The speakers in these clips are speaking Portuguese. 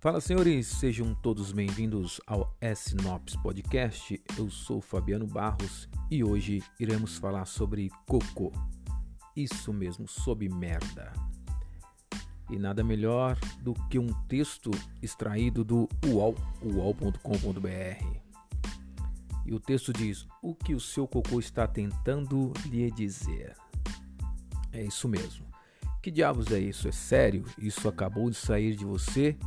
Fala senhores, sejam todos bem-vindos ao S-Nops Podcast. Eu sou Fabiano Barros e hoje iremos falar sobre cocô. Isso mesmo, sobre merda. E nada melhor do que um texto extraído do UOL, uol.com.br. E o texto diz: O que o seu cocô está tentando lhe dizer? É isso mesmo. Que diabos é isso? É sério? Isso acabou de sair de você?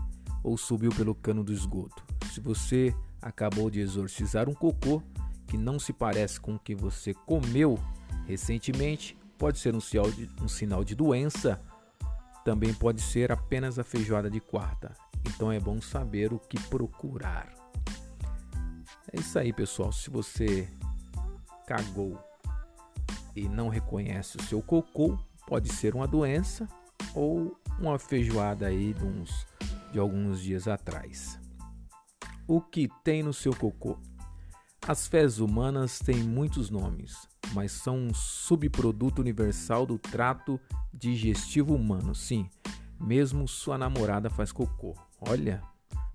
Ou subiu pelo cano do esgoto. Se você acabou de exorcizar um cocô que não se parece com o que você comeu recentemente, pode ser um sinal de, um sinal de doença, também pode ser apenas a feijoada de quarta. Então é bom saber o que procurar. É isso aí, pessoal. Se você cagou e não reconhece o seu cocô, pode ser uma doença ou uma feijoada aí de uns de alguns dias atrás. O que tem no seu cocô? As fezes humanas têm muitos nomes, mas são um subproduto universal do trato digestivo humano. Sim, mesmo sua namorada faz cocô. Olha,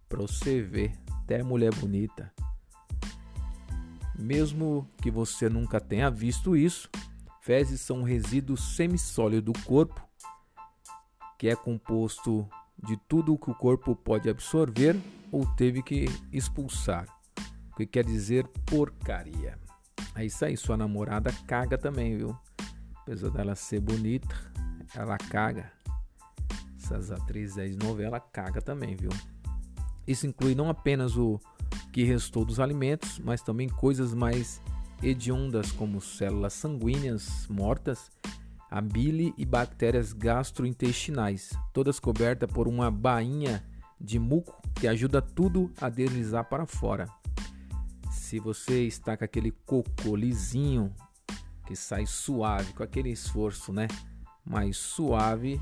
para você ver, até mulher bonita. Mesmo que você nunca tenha visto isso, fezes são um resíduo semissólido do corpo que é composto de tudo o que o corpo pode absorver ou teve que expulsar. O que quer dizer porcaria. É isso aí, sua namorada caga também, viu? Apesar dela ser bonita, ela caga. Essas atrizes de novela caga também, viu? Isso inclui não apenas o que restou dos alimentos, mas também coisas mais hediondas como células sanguíneas mortas a bile e bactérias gastrointestinais, todas cobertas por uma bainha de muco que ajuda tudo a deslizar para fora. Se você está com aquele cocô lisinho que sai suave, com aquele esforço, né? Mais suave,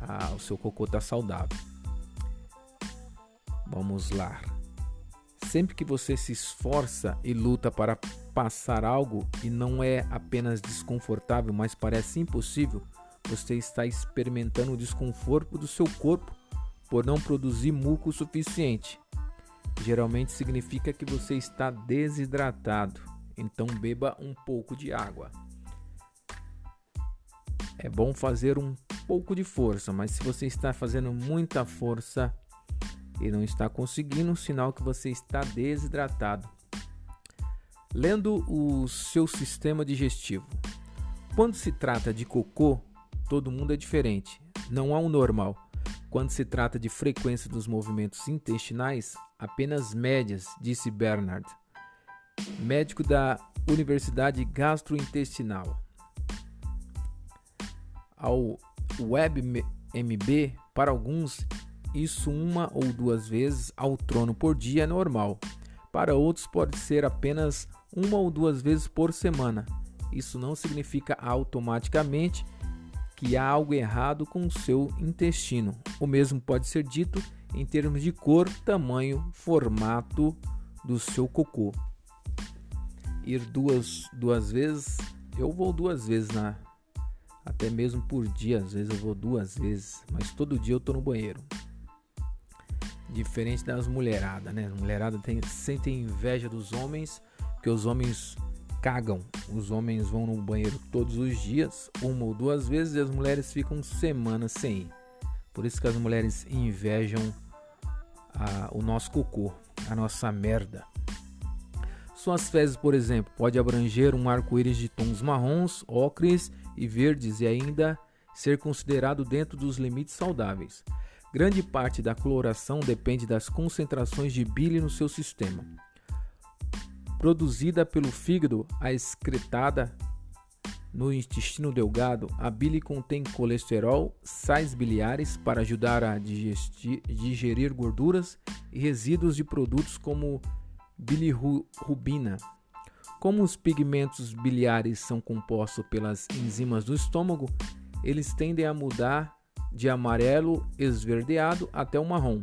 ah, o seu cocô está saudável. Vamos lá. Sempre que você se esforça e luta para passar algo e não é apenas desconfortável, mas parece impossível, você está experimentando o desconforto do seu corpo por não produzir muco o suficiente. Geralmente significa que você está desidratado, então beba um pouco de água. É bom fazer um pouco de força, mas se você está fazendo muita força, e não está conseguindo, sinal que você está desidratado. Lendo o seu sistema digestivo. Quando se trata de cocô, todo mundo é diferente, não há um normal. Quando se trata de frequência dos movimentos intestinais, apenas médias, disse Bernard, médico da Universidade Gastrointestinal. Ao WebMB, para alguns, isso uma ou duas vezes ao trono por dia é normal. Para outros, pode ser apenas uma ou duas vezes por semana. Isso não significa automaticamente que há algo errado com o seu intestino. O mesmo pode ser dito em termos de cor, tamanho, formato do seu cocô. Ir duas, duas vezes, eu vou duas vezes na até mesmo por dia, às vezes eu vou duas vezes, mas todo dia eu tô no banheiro. Diferente das mulheradas, né? As mulheradas tem, sentem inveja dos homens, porque os homens cagam. Os homens vão no banheiro todos os dias, uma ou duas vezes, e as mulheres ficam semanas sem ir. Por isso que as mulheres invejam a, o nosso cocô, a nossa merda. Suas fezes, por exemplo, pode abranger um arco-íris de tons marrons, ocres e verdes e ainda ser considerado dentro dos limites saudáveis. Grande parte da coloração depende das concentrações de bile no seu sistema. Produzida pelo fígado, a excretada no intestino delgado, a bile contém colesterol, sais biliares para ajudar a digerir gorduras e resíduos de produtos como bilirrubina. Como os pigmentos biliares são compostos pelas enzimas do estômago, eles tendem a mudar de amarelo esverdeado até o marrom.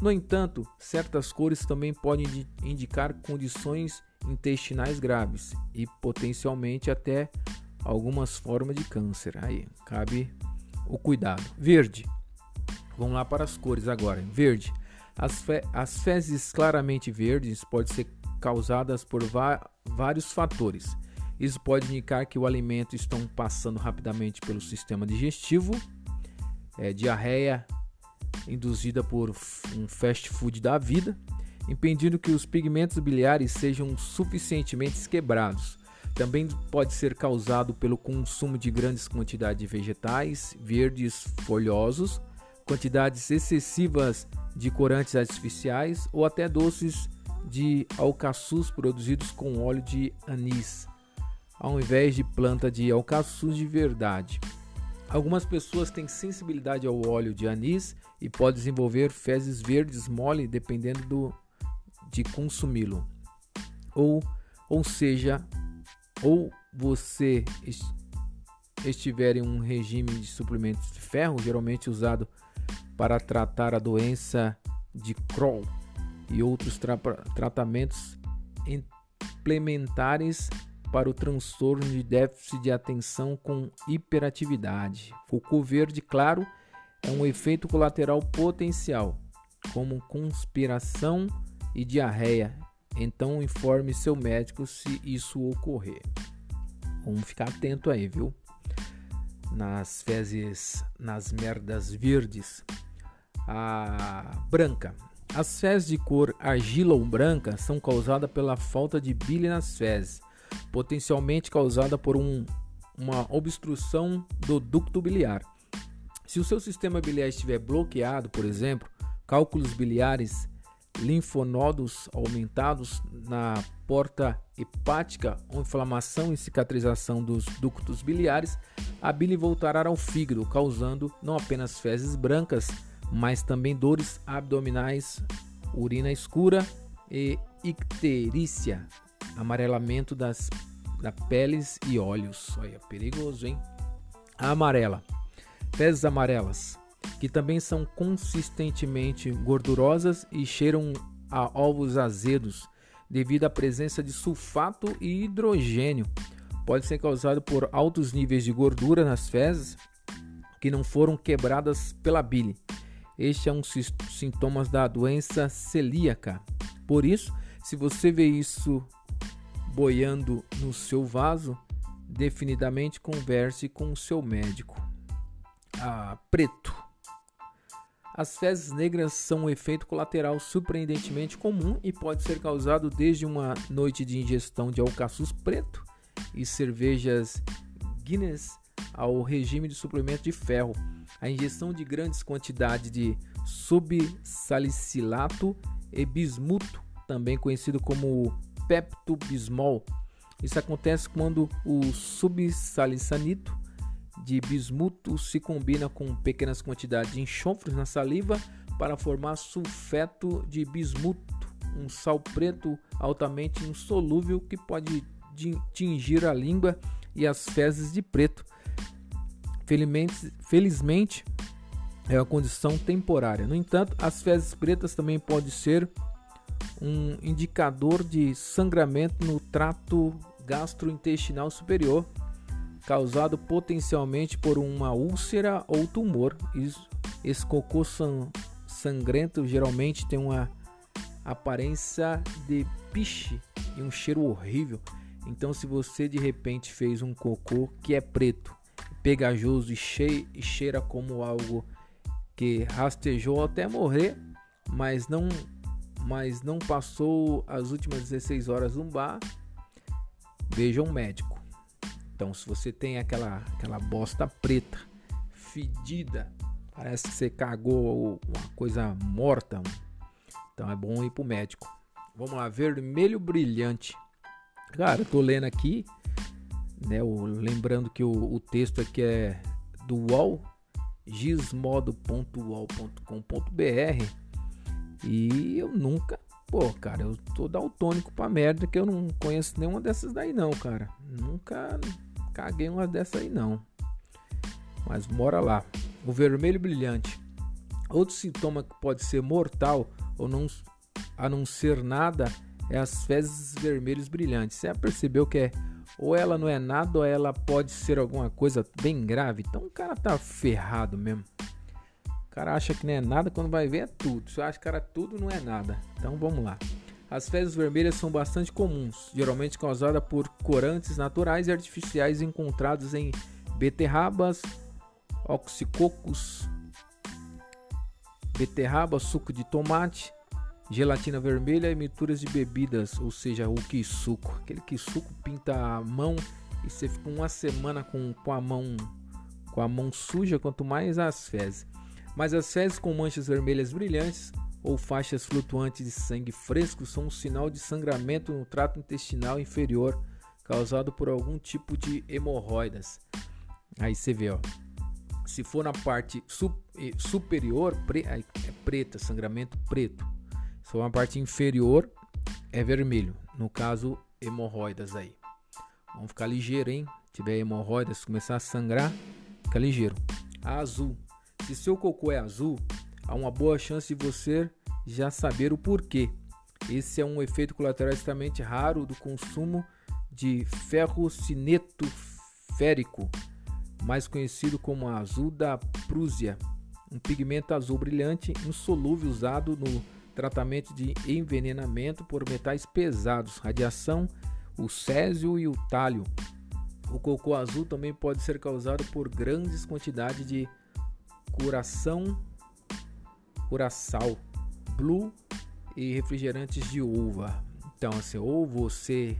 No entanto, certas cores também podem indicar condições intestinais graves e potencialmente até algumas formas de câncer. Aí cabe o cuidado. Verde. Vamos lá para as cores agora. Verde. As, fe as fezes claramente verdes podem ser causadas por vários fatores. Isso pode indicar que o alimento está passando rapidamente pelo sistema digestivo, é, diarreia induzida por um fast food da vida, impedindo que os pigmentos biliares sejam suficientemente quebrados. Também pode ser causado pelo consumo de grandes quantidades de vegetais verdes folhosos, quantidades excessivas de corantes artificiais ou até doces de alcaçuz produzidos com óleo de anis, ao invés de planta de alcaçuz de verdade. Algumas pessoas têm sensibilidade ao óleo de anis e podem desenvolver fezes verdes mole dependendo do, de consumi-lo. Ou, ou seja, ou você estiver em um regime de suplementos de ferro, geralmente usado para tratar a doença de Crohn e outros tra tratamentos implementares para o transtorno de déficit de atenção com hiperatividade. Cocô verde claro é um efeito colateral potencial, como conspiração e diarreia. Então informe seu médico se isso ocorrer. Vamos ficar atento aí, viu? Nas fezes, nas merdas verdes. A branca. As fezes de cor argila ou branca são causadas pela falta de bile nas fezes, potencialmente causada por um, uma obstrução do ducto biliar. Se o seu sistema biliar estiver bloqueado, por exemplo, cálculos biliares, linfonodos aumentados na porta hepática ou inflamação e cicatrização dos ductos biliares, a bile voltará ao fígado, causando não apenas fezes brancas, mas também dores abdominais, urina escura e icterícia, amarelamento das da peles e olhos. Olha, perigoso, hein? A amarela. Fezes amarelas, que também são consistentemente gordurosas e cheiram a ovos azedos devido à presença de sulfato e hidrogênio. Pode ser causado por altos níveis de gordura nas fezes que não foram quebradas pela bile. Este é um sintomas da doença celíaca. Por isso, se você vê isso boiando no seu vaso, definitivamente converse com o seu médico. Ah, preto. As fezes negras são um efeito colateral surpreendentemente comum e pode ser causado desde uma noite de ingestão de alcaçuz preto e cervejas Guinness ao regime de suplemento de ferro a injeção de grandes quantidades de subsalicilato e bismuto, também conhecido como peptobismol. Isso acontece quando o subsalisanito de bismuto se combina com pequenas quantidades de enxofres na saliva para formar sulfeto de bismuto, um sal preto altamente insolúvel que pode tingir a língua e as fezes de preto Felizmente, felizmente, é uma condição temporária. No entanto, as fezes pretas também podem ser um indicador de sangramento no trato gastrointestinal superior, causado potencialmente por uma úlcera ou tumor. Esse cocô sangrento geralmente tem uma aparência de piche e um cheiro horrível. Então, se você de repente fez um cocô que é preto pegajoso e, cheira como algo que rastejou até morrer, mas não, mas não passou as últimas 16 horas no bar, veja um médico. Então, se você tem aquela, aquela bosta preta, fedida, parece que você cagou uma coisa morta, então é bom ir pro médico. Vamos lá, vermelho brilhante. Cara, eu tô lendo aqui né? O, lembrando que o, o texto aqui é do UOL, e eu nunca, pô, cara, eu tô daltônico pra merda que eu não conheço nenhuma dessas daí não, cara. Nunca caguei uma dessas aí não. Mas bora lá. O vermelho brilhante. Outro sintoma que pode ser mortal ou não a não ser nada é as fezes vermelhos brilhantes. Você já percebeu que é ou ela não é nada, ou ela pode ser alguma coisa bem grave. Então o cara tá ferrado mesmo. O cara acha que não é nada, quando vai ver é tudo. Eu acho que era tudo, não é nada. Então vamos lá. As fezes vermelhas são bastante comuns, geralmente causadas por corantes naturais e artificiais encontrados em beterrabas, oxicocos, beterraba, suco de tomate, gelatina vermelha e misturas de bebidas, ou seja, o suco. Aquele suco pinta a mão e você fica uma semana com, com a mão com a mão suja, quanto mais as fezes. Mas as fezes com manchas vermelhas brilhantes ou faixas flutuantes de sangue fresco são um sinal de sangramento no trato intestinal inferior causado por algum tipo de hemorroidas. Aí você vê, ó. Se for na parte eh, superior, pre é preta, sangramento preto. Se for na parte inferior, é vermelho. No caso, hemorroidas aí. Vamos ficar ligeiro, hein? Se tiver hemorroidas, começar a sangrar, fica ligeiro. Azul. Se seu cocô é azul, há uma boa chance de você já saber o porquê. Esse é um efeito colateral extremamente raro do consumo de ferrocineto férico, mais conhecido como azul da Prússia, um pigmento azul brilhante insolúvel usado no tratamento de envenenamento por metais pesados, radiação, o césio e o talho. O cocô azul também pode ser causado por grandes quantidades de curação, curaçal, blue e refrigerantes de uva. Então, assim, ou você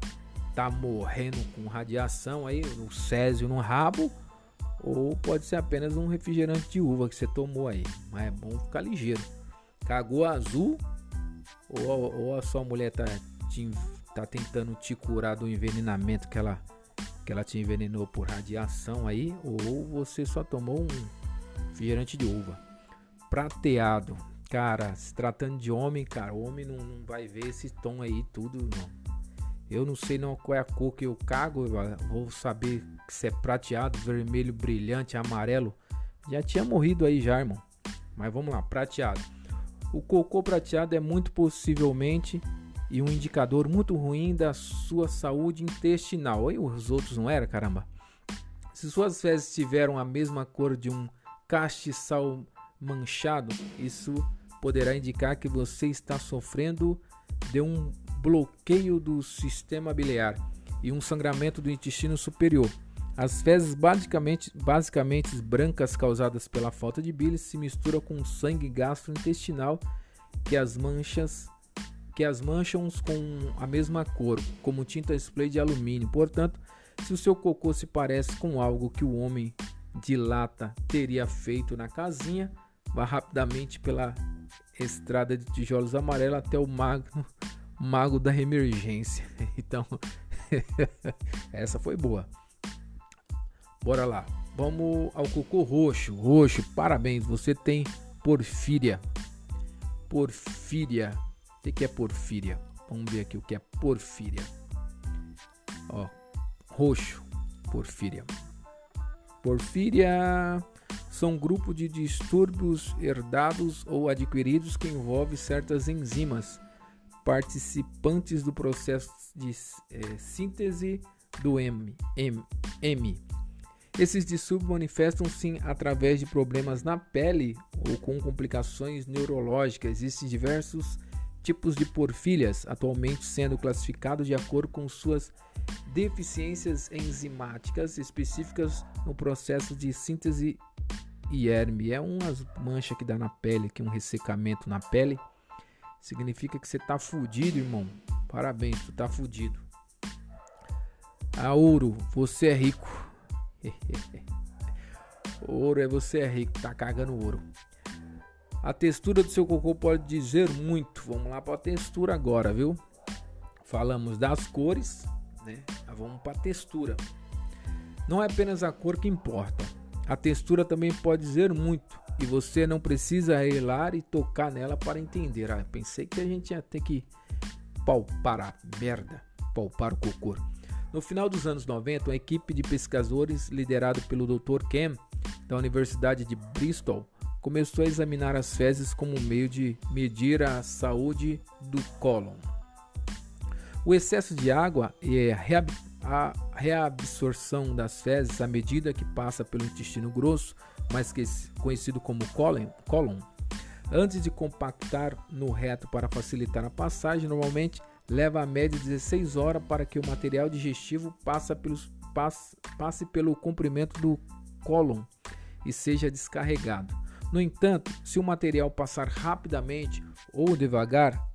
tá morrendo com radiação aí, no césio no rabo, ou pode ser apenas um refrigerante de uva que você tomou aí. Mas é bom ficar ligeiro. Cagou azul, ou, ou a sua mulher tá, te, tá tentando te curar do envenenamento que ela, que ela te envenenou por radiação aí, ou você só tomou um refrigerante de uva. Prateado. Cara, se tratando de homem, cara, homem não, não vai ver esse tom aí tudo, não. Eu não sei não qual é a cor que eu cago, eu vou saber se é prateado, vermelho, brilhante, amarelo. Já tinha morrido aí já, irmão. Mas vamos lá, prateado. O cocô prateado é muito possivelmente e um indicador muito ruim da sua saúde intestinal. E os outros não era, caramba. Se suas fezes tiveram a mesma cor de um castiçal manchado, isso poderá indicar que você está sofrendo de um bloqueio do sistema biliar e um sangramento do intestino superior. As fezes basicamente, basicamente brancas causadas pela falta de bile se misturam com sangue gastrointestinal que as manchas que as mancham com a mesma cor, como tinta spray de alumínio. Portanto, se o seu cocô se parece com algo que o homem de lata teria feito na casinha, vá rapidamente pela estrada de tijolos amarela até o mago, mago da emergência. Então, essa foi boa. Bora lá. Vamos ao cocô roxo. Roxo, parabéns, você tem porfíria. Porfíria. O que é porfíria? Vamos ver aqui o que é porfíria. Ó, roxo, porfíria. Porfíria são um grupo de distúrbios herdados ou adquiridos que envolve certas enzimas participantes do processo de é, síntese do M, M, M. Esses distúrbios manifestam-se através de problemas na pele ou com complicações neurológicas. Existem diversos tipos de porfírias, atualmente sendo classificados de acordo com suas deficiências enzimáticas específicas no processo de síntese IERM. É umas manchas que dá na pele, que um ressecamento na pele. Significa que você tá fudido, irmão. Parabéns, tu tá fudido. A ouro, você é rico. ouro é você é rico, tá cagando ouro. A textura do seu cocô pode dizer muito. Vamos lá para a textura agora, viu? Falamos das cores, né? Vamos para a textura. Não é apenas a cor que importa. A textura também pode dizer muito e você não precisa relar e tocar nela para entender. Ah, pensei que a gente ia ter que palpar a merda, palpar o cocô. No final dos anos 90, uma equipe de pesquisadores liderada pelo Dr. Kem da Universidade de Bristol começou a examinar as fezes como meio de medir a saúde do cólon. O excesso de água e a reabsorção das fezes à medida que passa pelo intestino grosso, mais conhecido como cólon. Antes de compactar no reto para facilitar a passagem, normalmente leva a média de 16 horas para que o material digestivo passe, pelos, passe, passe pelo comprimento do cólon e seja descarregado. No entanto, se o material passar rapidamente ou devagar,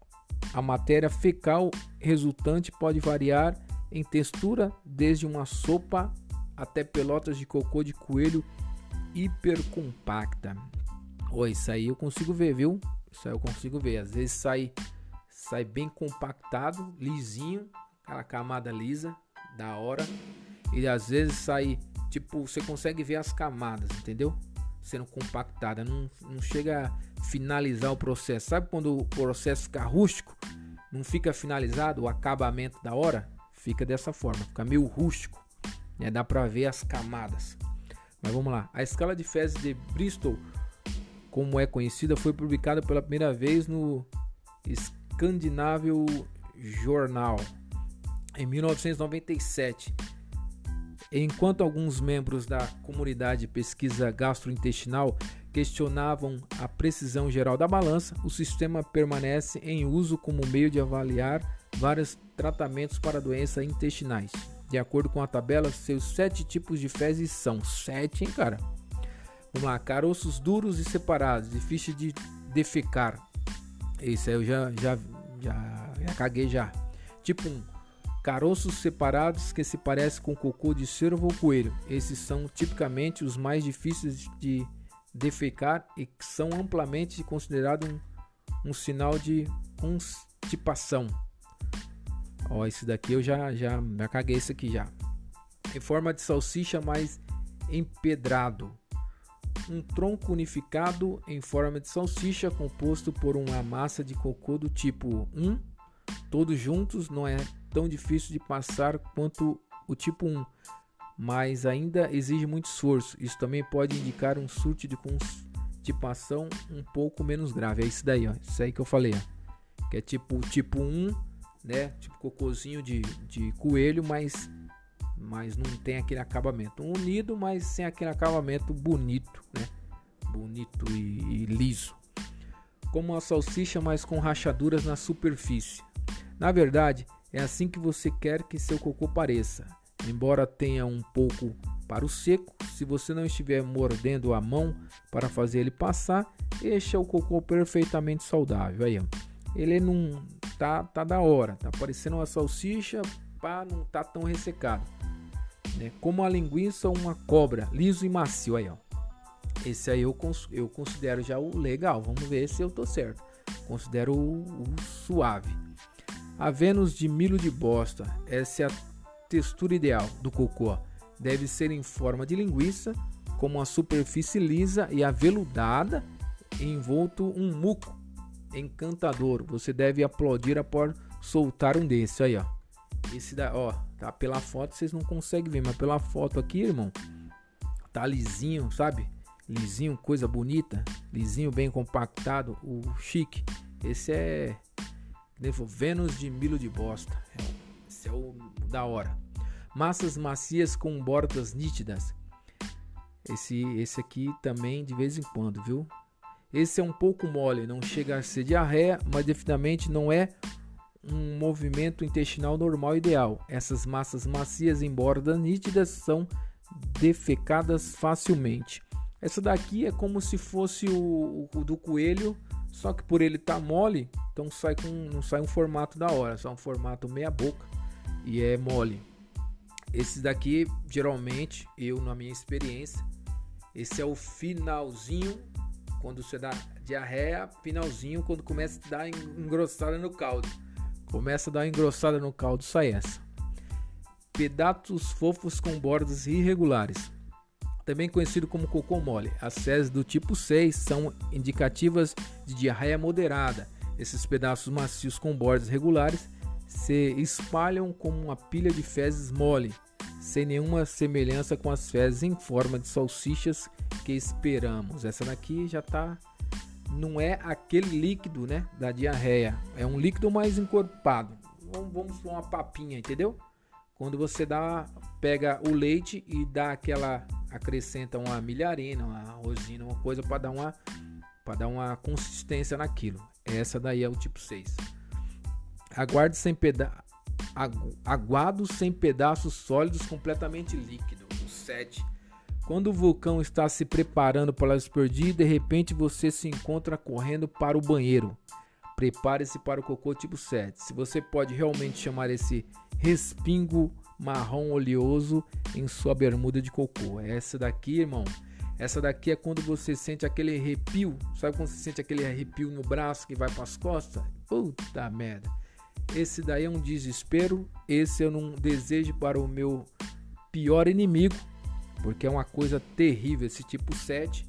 a matéria fecal resultante pode variar em textura desde uma sopa até pelotas de cocô de coelho hipercompacta. Oh, isso aí eu consigo ver, viu? Isso aí eu consigo ver. Às vezes sai, sai bem compactado, lisinho, aquela camada lisa, da hora. E às vezes sai, tipo, você consegue ver as camadas, entendeu? Sendo compactada. Não, não chega a finalizar o processo. Sabe quando o processo fica rústico? Não fica finalizado o acabamento da hora? Fica dessa forma, fica meio rústico. Né? Dá para ver as camadas. Mas vamos lá. A escala de fezes de Bristol, como é conhecida, foi publicada pela primeira vez no Scandinavian Journal em 1997. Enquanto alguns membros da comunidade de pesquisa gastrointestinal questionavam a precisão geral da balança, o sistema permanece em uso como meio de avaliar vários tratamentos para doenças intestinais. De acordo com a tabela, seus sete tipos de fezes são sete, hein, cara? Vamos lá, caroços duros e separados, difícil de defecar. Esse aí eu já, já, já, já caguei já. Tipo 1. Um, caroços separados que se parecem com cocô de cervo ou coelho. Esses são tipicamente os mais difíceis de defecar e são amplamente considerados um, um sinal de constipação. Ó, esse daqui eu já, já, já caguei isso aqui já. Em forma de salsicha mais empedrado. Um tronco unificado em forma de salsicha composto por uma massa de cocô do tipo 1. Todos juntos não é tão difícil de passar quanto o tipo 1, mas ainda exige muito esforço. Isso também pode indicar um surto de constipação um pouco menos grave. É isso daí, ó. Isso aí que eu falei, ó. Que é tipo tipo 1 né? Tipo cocôzinho de, de coelho, mas, mas não tem aquele acabamento. Unido, mas sem aquele acabamento bonito, né? Bonito e, e liso. Como uma salsicha, mas com rachaduras na superfície. Na verdade, é assim que você quer que seu cocô pareça. Embora tenha um pouco para o seco, se você não estiver mordendo a mão para fazer ele passar, este é o cocô perfeitamente saudável. Aí. Ele não, tá, tá da hora, tá parecendo uma salsicha, pá, não tá tão ressecado. Né? Como a linguiça ou uma cobra, liso e macio aí, ó. Esse aí eu, eu considero já o legal, vamos ver se eu tô certo. Considero o, o suave. A Vênus de milho de bosta, essa é a textura ideal do cocô. Deve ser em forma de linguiça, com uma superfície lisa e aveludada, envolto um muco encantador. Você deve aplaudir após soltar um desse aí, ó. Esse da, ó, tá pela foto vocês não conseguem ver, mas pela foto aqui, irmão, tá lisinho, sabe? Lisinho, coisa bonita, lisinho, bem compactado, o chique. Esse é Vênus de milho de bosta. É, esse é o da hora. Massas macias com bordas nítidas. Esse esse aqui também de vez em quando, viu? Esse é um pouco mole, não chega a ser diarreia, mas definitivamente não é um movimento intestinal normal ideal. Essas massas macias em bordas nítidas são defecadas facilmente. Essa daqui é como se fosse o, o do coelho, só que por ele estar tá mole, então sai com, não sai um formato da hora, só um formato meia boca e é mole. Esse daqui, geralmente, eu na minha experiência, esse é o finalzinho quando você dá diarreia, finalzinho, quando começa a dar engrossada no caldo. Começa a dar engrossada no caldo, sai essa. Pedaços fofos com bordas irregulares. Também conhecido como cocô mole. As fezes do tipo 6 são indicativas de diarreia moderada. Esses pedaços macios com bordas regulares se espalham como uma pilha de fezes mole, sem nenhuma semelhança com as fezes em forma de salsichas que esperamos. Essa daqui já tá não é aquele líquido, né, da diarreia. É um líquido mais encorpado. Vamos, vamos uma papinha, entendeu? quando você dá, pega o leite e dá aquela acrescenta uma milharina, uma rosina, uma coisa para dar uma para dar uma consistência naquilo. Essa daí é o tipo 6. Aguarde sem peda aguado sem pedaços sólidos completamente líquido. O 7. Quando o vulcão está se preparando para explodir, de repente você se encontra correndo para o banheiro. Prepare-se para o cocô tipo 7. Se você pode realmente chamar esse respingo marrom oleoso em sua bermuda de cocô. Essa daqui, irmão, essa daqui é quando você sente aquele arrepio. Sabe quando você sente aquele arrepio no braço que vai para as costas? Puta merda. Esse daí é um desespero. Esse eu não desejo para o meu pior inimigo, porque é uma coisa terrível esse tipo 7.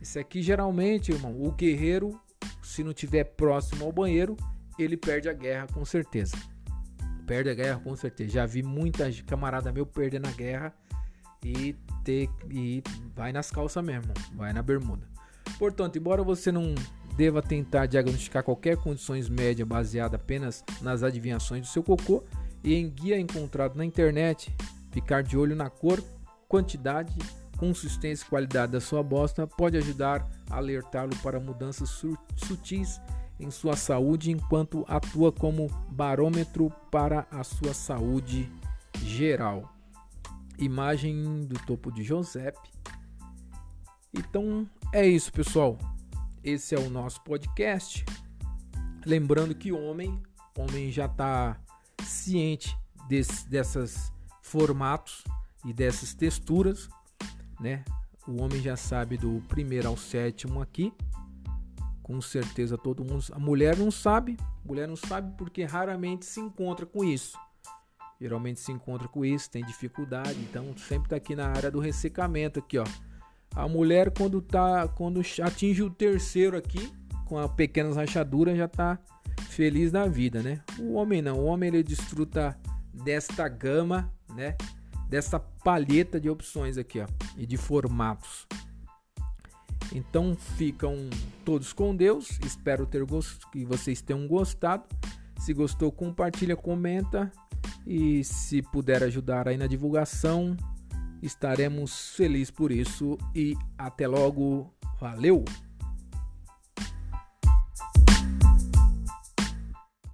Esse aqui geralmente, irmão, o guerreiro, se não tiver próximo ao banheiro, ele perde a guerra com certeza. Perde a guerra com certeza. Já vi muita camarada meu perdendo a guerra e ter e vai nas calças mesmo, vai na bermuda. Portanto, embora você não deva tentar diagnosticar qualquer condições média baseada apenas nas adivinhações do seu cocô e em guia encontrado na internet, ficar de olho na cor, quantidade, consistência e qualidade da sua bosta pode ajudar a alertá-lo para mudanças sutis em sua saúde enquanto atua como barômetro para a sua saúde geral. Imagem do topo de Josep. Então é isso, pessoal. Esse é o nosso podcast. Lembrando que homem, homem já está ciente desse, dessas formatos e dessas texturas, né? O homem já sabe do primeiro ao sétimo aqui com certeza todo mundo. A mulher não sabe, a mulher não sabe porque raramente se encontra com isso. Geralmente se encontra com isso, tem dificuldade, então sempre tá aqui na área do ressecamento aqui, ó. A mulher quando tá quando atinge o terceiro aqui, com as pequenas rachaduras, já tá feliz na vida, né? O homem não, o homem ele desfruta desta gama, né? Dessa palheta de opções aqui, ó, e de formatos. Então ficam todos com Deus. Espero ter gost... que vocês tenham gostado. Se gostou, compartilha, comenta e se puder ajudar aí na divulgação, estaremos felizes por isso e até logo. Valeu!